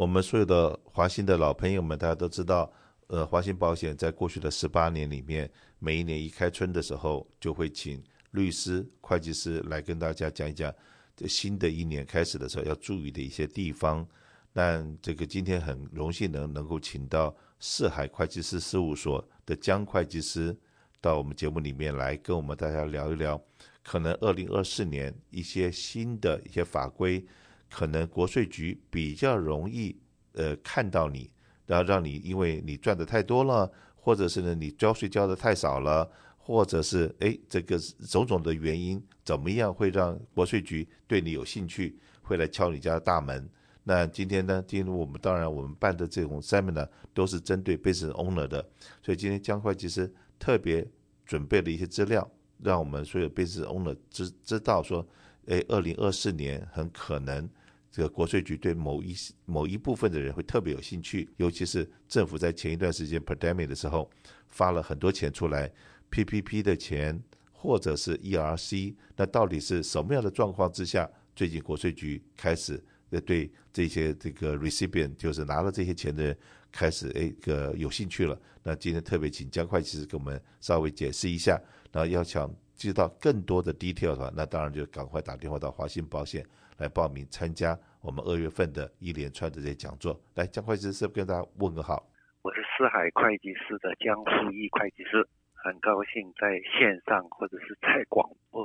我们所有的华信的老朋友们，大家都知道，呃，华信保险在过去的十八年里面，每一年一开春的时候，就会请律师、会计师来跟大家讲一讲，这新的一年开始的时候要注意的一些地方。但这个今天很荣幸能能够请到四海会计师事务所的江会计师到我们节目里面来跟我们大家聊一聊，可能二零二四年一些新的一些法规。可能国税局比较容易，呃，看到你，然后让你因为你赚的太多了，或者是呢你交税交的太少了，或者是哎这个种种的原因怎么样会让国税局对你有兴趣，会来敲你家的大门？那今天呢，今天我们当然我们办的这种 seminar 都是针对 business owner 的，所以今天江会计师特别准备了一些资料，让我们所有 business owner 知知道说，哎，二零二四年很可能。这个国税局对某一某一部分的人会特别有兴趣，尤其是政府在前一段时间 pandemic 的时候发了很多钱出来，PPP 的钱或者是 ERC，那到底是什么样的状况之下，最近国税局开始对这些这个 recipient 就是拿了这些钱的人开始哎个有兴趣了？那今天特别请江会计师给我们稍微解释一下，那要想知道更多的 detail 的话，那当然就赶快打电话到华信保险。来报名参加我们二月份的一连串的这些讲座。来，江会计师是不跟大家问个好？我是四海会计师的江富义会计师，很高兴在线上或者是在广播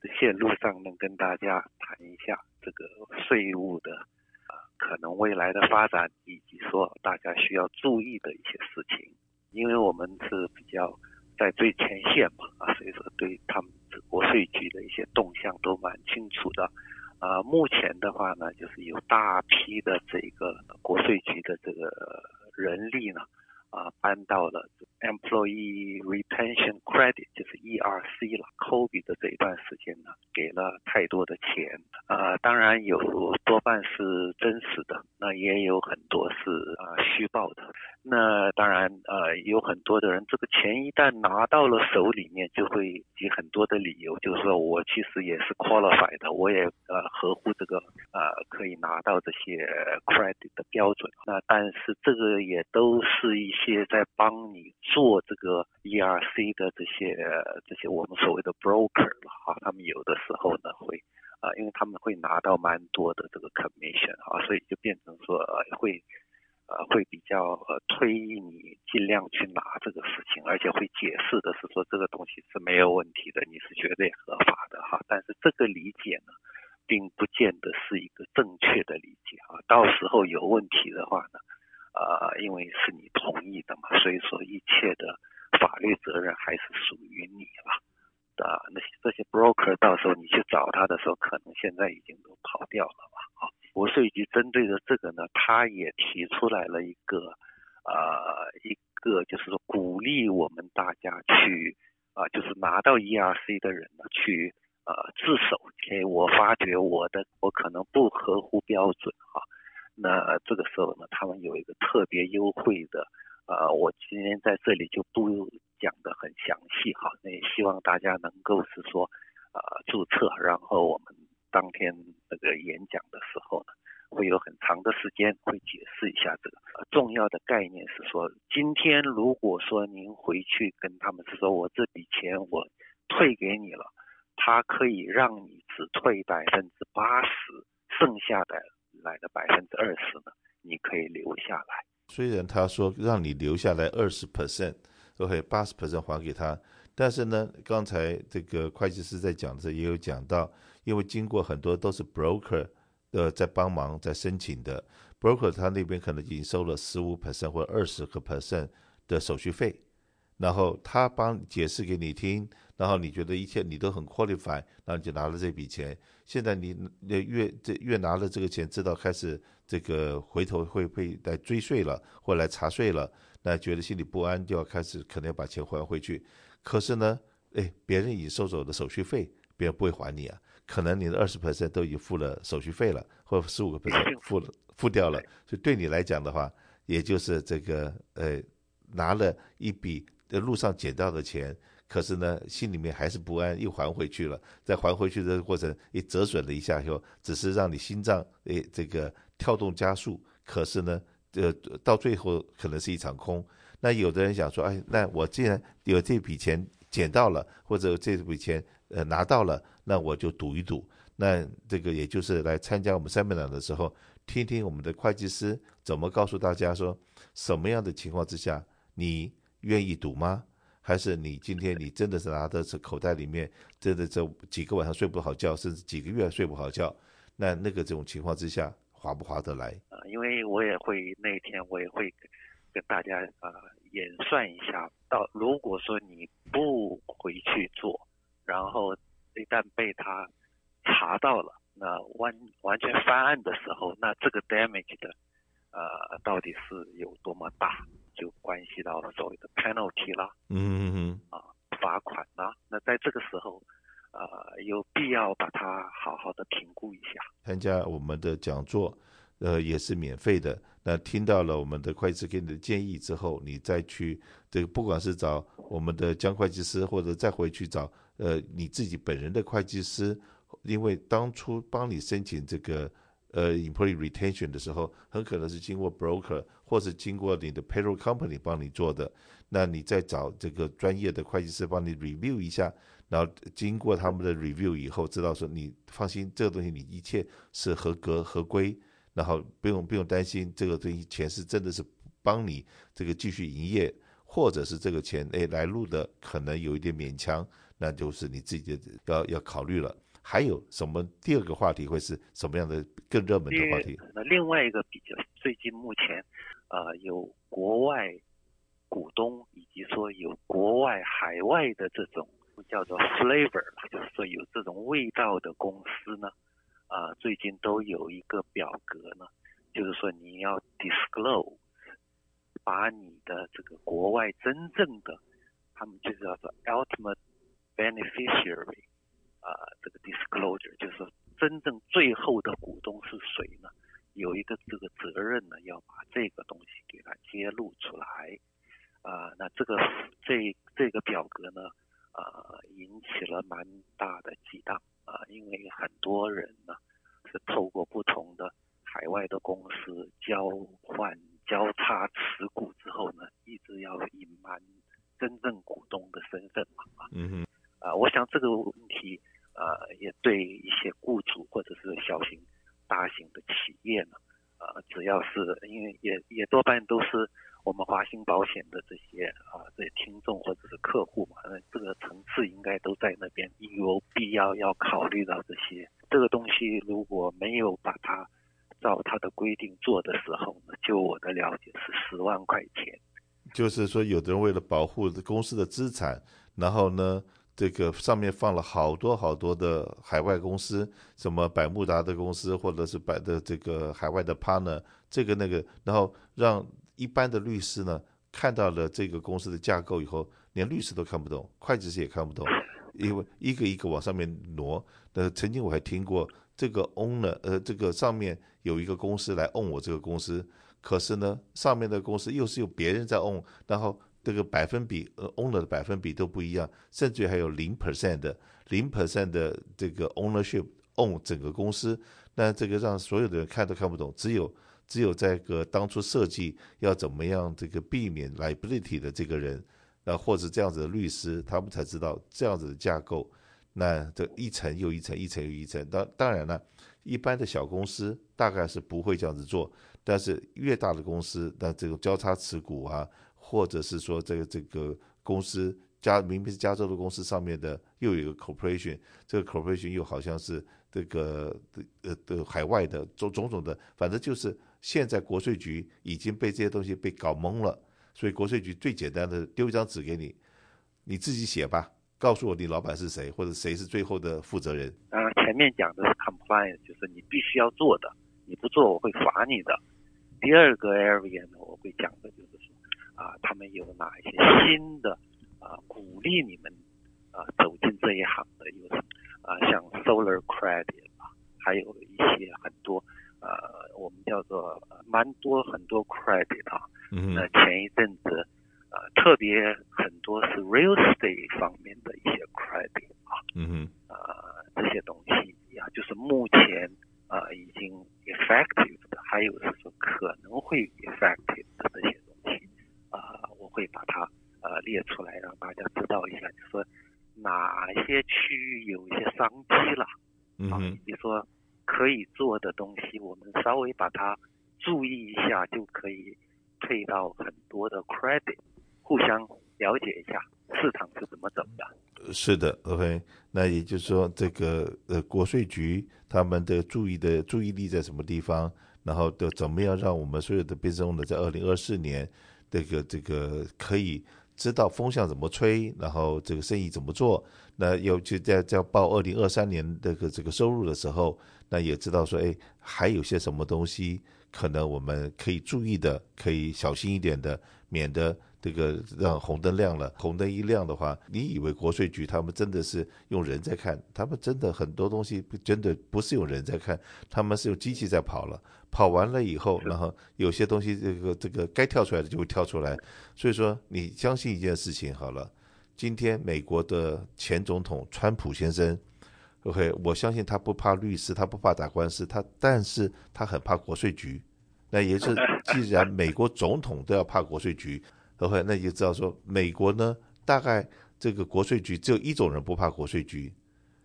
的线路上能跟大家谈一下这个税务的啊可能未来的发展，以及说大家需要注意的一些事情。因为我们是比较在最前线嘛，啊，所以说对他们国税局的一些动向都蛮清楚的。啊，目前的话呢，就是有大批的这个国税局的这个人力呢，啊，搬到了 Employee Retention Credit，就是 ERC 了。COVID 的这一段时间呢，给了太多的钱，啊，当然有多半是真实的，那也有很多是啊虚报的。那当然，呃，有很多的人，这个钱一旦拿到了手里面，就会以很多的理由，就是说我其实也是 qualified 的，我也呃合乎这个呃可以拿到这些 credit 的标准。那但是这个也都是一些在帮你做这个 ERC 的这些这些我们所谓的 broker 了哈，他们有的时候呢会啊、因为他们会拿到蛮多的这个 commission 啊，所以就变成说、呃、会。呃，会比较呃推你尽量去拿这个事情，而且会解释的是说这个东西是没有问题的，你是绝对合法的哈。但是这个理解呢，并不见得是一个正确的理解啊。到时候有问题的话呢，呃，因为是你同意的嘛，所以说一切的法律责任还是属于你了。Broker 到时候你去找他的时候，可能现在已经都跑掉了吧，啊。国税局针对着这个呢，他也提出来了一个，呃，一个就是说鼓励我们大家去，啊、就是拿到 ERC 的人呢，去，呃，自首。给我发觉我的我可能不合乎标准哈，那这个时候呢，他们有一个特别优惠的，呃，我今天在这里就不讲得很详细哈，那也希望大家能够是说，呃，注册，然后我们。当天那个演讲的时候呢，会有很长的时间会解释一下这个。重要的概念是说，今天如果说您回去跟他们说，我这笔钱我退给你了，他可以让你只退百分之八十，剩下的来的百分之二十呢，你可以留下来。虽然他说让你留下来二十 percent，都可以八十 percent 还给他，但是呢，刚才这个会计师在讲的时候也有讲到。因为经过很多都是 broker，呃，在帮忙在申请的 broker，他那边可能已经收了十五 percent 或二十个 percent 的手续费，然后他帮解释给你听，然后你觉得一切你都很 qualify，然后你就拿了这笔钱。现在你越这越拿了这个钱，知道开始这个回头会被来追税了，或来查税了，那觉得心里不安，就要开始可能要把钱还回去。可是呢，哎，别人已经收走的手续费，别人不会还你啊。可能你的二十 percent 都已经付了手续费了，或十五个 percent 付了付掉了，所以对你来讲的话，也就是这个呃拿了一笔的路上捡到的钱，可是呢心里面还是不安，又还回去了，在还回去的过程也折损了一下以后，只是让你心脏诶这个跳动加速，可是呢，呃，到最后可能是一场空。那有的人想说，哎，那我既然有这笔钱捡到了，或者这笔钱呃拿到了，那我就赌一赌。那这个也就是来参加我们 seminar 的时候，听听我们的会计师怎么告诉大家说，什么样的情况之下你愿意赌吗？还是你今天你真的是拿的是口袋里面，真的这几个晚上睡不好觉，甚至几个月睡不好觉，那那个这种情况之下划不划得来？啊，因为我也会那天我也会跟大家啊、呃、演算一下，到如果说你不回去做，然后一旦被他查到了，那完完全翻案的时候，那这个 damage 的呃到底是有多么大？就关系到所谓的 penalty 啦，嗯嗯嗯，啊，罚款啦，那在这个时候，呃，有必要把它好好的评估一下。参加我们的讲座，呃，也是免费的。那听到了我们的会计师给你的建议之后，你再去这个，不管是找我们的江会计师，或者再回去找呃你自己本人的会计师，因为当初帮你申请这个。呃，employee retention 的时候，很可能是经过 broker 或是经过你的 payroll company 帮你做的。那你再找这个专业的会计师帮你 review 一下，然后经过他们的 review 以后，知道说你放心，这个东西你一切是合格合规，然后不用不用担心这个东西钱是真的是帮你这个继续营业，或者是这个钱哎来路的可能有一点勉强，那就是你自己的要要考虑了。还有什么第二个话题会是什么样的更热门的话题？那另外一个比较最近目前，呃，有国外股东以及说有国外海外的这种叫做 flavor，就是说有这种味道的公司呢，啊、最近都有一个表格呢，就是说你要 disclose，把你的这个国外真正的，他们就叫做 ultimate beneficiary。啊、这个 disclosure 就是说真正最后的股东是谁呢？有一个这个责任呢，要把这个东西给它揭露出来。啊、那这个这这个表格呢，呃，引起了蛮大的激荡啊、因为很多人呢是透过不同的海外的公司交换交叉持股之后呢，一直要隐瞒真正股东的身份嘛。嗯哼。啊、呃，我想这个问题。呃，也对一些雇主或者是小型、大型的企业呢，呃，只要是因为也也多半都是我们华兴保险的这些啊、呃、这些听众或者是客户嘛，那这个层次应该都在那边，有必要要考虑到这些。这个东西如果没有把它照它的规定做的时候呢，就我的了解是十万块钱。就是说，有的人为了保护公司的资产，然后呢，这个上面放了好多好多的海外公司，什么百慕达的公司，或者是百的这个海外的 partner，这个那个，然后让一般的律师呢看到了这个公司的架构以后，连律师都看不懂，会计师也看不懂，因为一个一个往上面挪。呃，曾经我还听过这个 owner，呃，这个上面有一个公司来 own 我这个公司，可是呢，上面的公司又是有别人在 own，然后。这个百分比，，owner 的百分比都不一样，甚至还有零 percent 的，零 percent 的这个 ownership own 整个公司，那这个让所有的人看都看不懂，只有只有在个当初设计要怎么样这个避免 liability 的这个人，那，或者这样子的律师，他们才知道这样子的架构，那这一层又一层，一层又一层。当当然了，一般的小公司大概是不会这样子做，但是越大的公司，那这个交叉持股啊。或者是说，这个这个公司加明明是加州的公司上面的，又有一个 corporation，这个 corporation 又好像是这个呃的海外的种种种的，反正就是现在国税局已经被这些东西被搞懵了，所以国税局最简单的丢一张纸给你，你自己写吧，告诉我你老板是谁，或者谁是最后的负责人。当然前面讲的是 compliance，就是你必须要做的，你不做我会罚你的。第二个 area 呢，我会讲的就是说。啊，他们有哪一些新的啊鼓励你们啊走进这一行的有啊？像 Solar Credit 啊，还有一些很多呃、啊，我们叫做蛮多很多 Credit 啊。嗯。那前一阵子呃，特别很多是 Real Estate 方面的一些 Credit 啊。嗯哼。啊，这些东西呀、啊，就是目前呃已经 effective 的，还有是说可能会 effective 的这些东西，啊、呃，我会把它呃列出来让大家知道一下，就说哪些区域有一些商机了，啊，比如说可以做的东西，我们稍微把它注意一下，就可以配到很多的 credit，互相了解一下市场是怎么走的。是的，OK，那也就是说，这个呃国税局他们的注意的注意力在什么地方，然后的怎么样让我们所有的 business owner 在二零二四年这个这个可以。知道风向怎么吹，然后这个生意怎么做，那又就在在报二零二三年这个这个收入的时候，那也知道说，哎，还有些什么东西可能我们可以注意的，可以小心一点的，免得。这个让红灯亮了，红灯一亮的话，你以为国税局他们真的是用人在看？他们真的很多东西真的不是用人在看，他们是用机器在跑了。跑完了以后，然后有些东西这个这个该跳出来的就会跳出来。所以说，你相信一件事情好了，今天美国的前总统川普先生，OK，我相信他不怕律师，他不怕打官司，他但是他很怕国税局。那也是，既然美国总统都要怕国税局。OK，那你就知道说，美国呢，大概这个国税局只有一种人不怕国税局，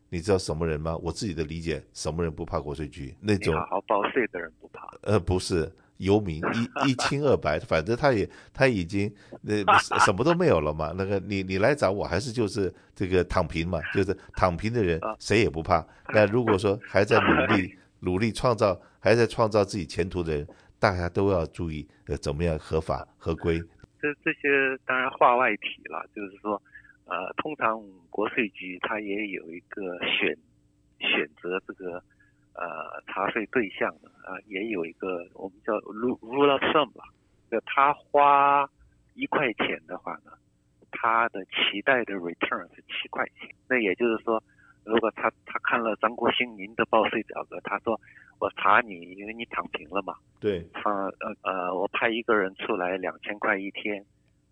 你知道什么人吗？我自己的理解，什么人不怕国税局？那种好好报税的人不怕。呃，不是游民一一清二白，反正他也他已经那什么都没有了嘛。那个你你来找我还是就是这个躺平嘛，就是躺平的人谁也不怕。那如果说还在努力 努力创造，还在创造自己前途的人，大家都要注意呃怎么样合法合规。这这些当然话外题了，就是说，呃，通常国税局它也有一个选选择这个呃查税对象的啊、呃，也有一个我们叫 rule of thumb 吧，就他花一块钱的话呢，他的期待的 return 是七块钱。那也就是说，如果他他看了张国兴您的报税表格，他说。我查你，因为你躺平了嘛。对。他呃呃，我派一个人出来两千块一天，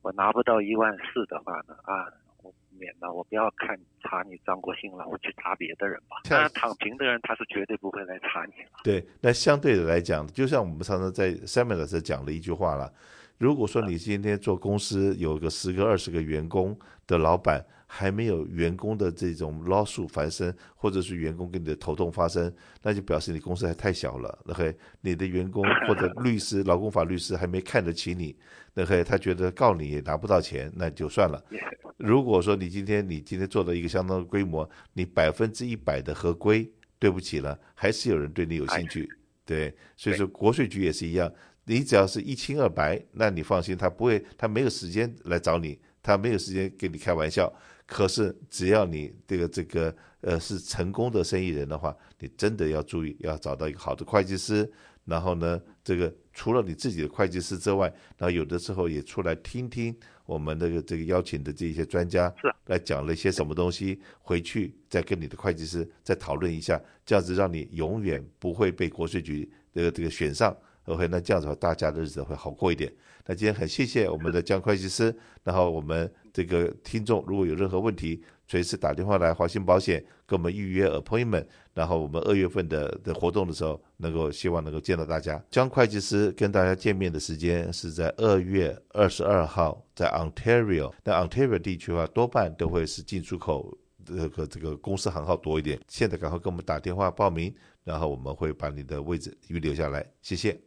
我拿不到一万四的话呢，啊，我免了，我不要看查你张国兴了，我去查别的人吧。当然，躺平的人他是绝对不会来查你了。对，那相对的来讲，就像我们常常在 seminar 的时候讲了一句话了，如果说你今天做公司有个十个二十个员工的老板。还没有员工的这种 lawsuit 发生，或者是员工跟你的头痛发生，那就表示你公司还太小了。OK，你的员工 或者律师、劳工法律师还没看得起你，OK，他觉得告你也拿不到钱，那就算了。如果说你今天你今天做了一个相当的规模，你百分之一百的合规，对不起了，还是有人对你有兴趣。对，所以说国税局也是一样，你只要是一清二白，那你放心，他不会，他没有时间来找你，他没有时间跟你开玩笑。可是，只要你这个这个呃是成功的生意人的话，你真的要注意，要找到一个好的会计师。然后呢，这个除了你自己的会计师之外，然后有的时候也出来听听我们这个这个邀请的这些专家来讲了一些什么东西，回去再跟你的会计师再讨论一下，这样子让你永远不会被国税局这个这个选上。OK，那这样子的话，大家的日子会好过一点。那今天很谢谢我们的江会计师，然后我们这个听众如果有任何问题，随时打电话来华信保险跟我们预约 appointment，然后我们二月份的的活动的时候，能够希望能够见到大家。江会计师跟大家见面的时间是在二月二十二号，在 Ontario。那 Ontario 地区的话，多半都会是进出口这个这个公司行号多一点。现在赶快跟我们打电话报名，然后我们会把你的位置预留下来。谢谢。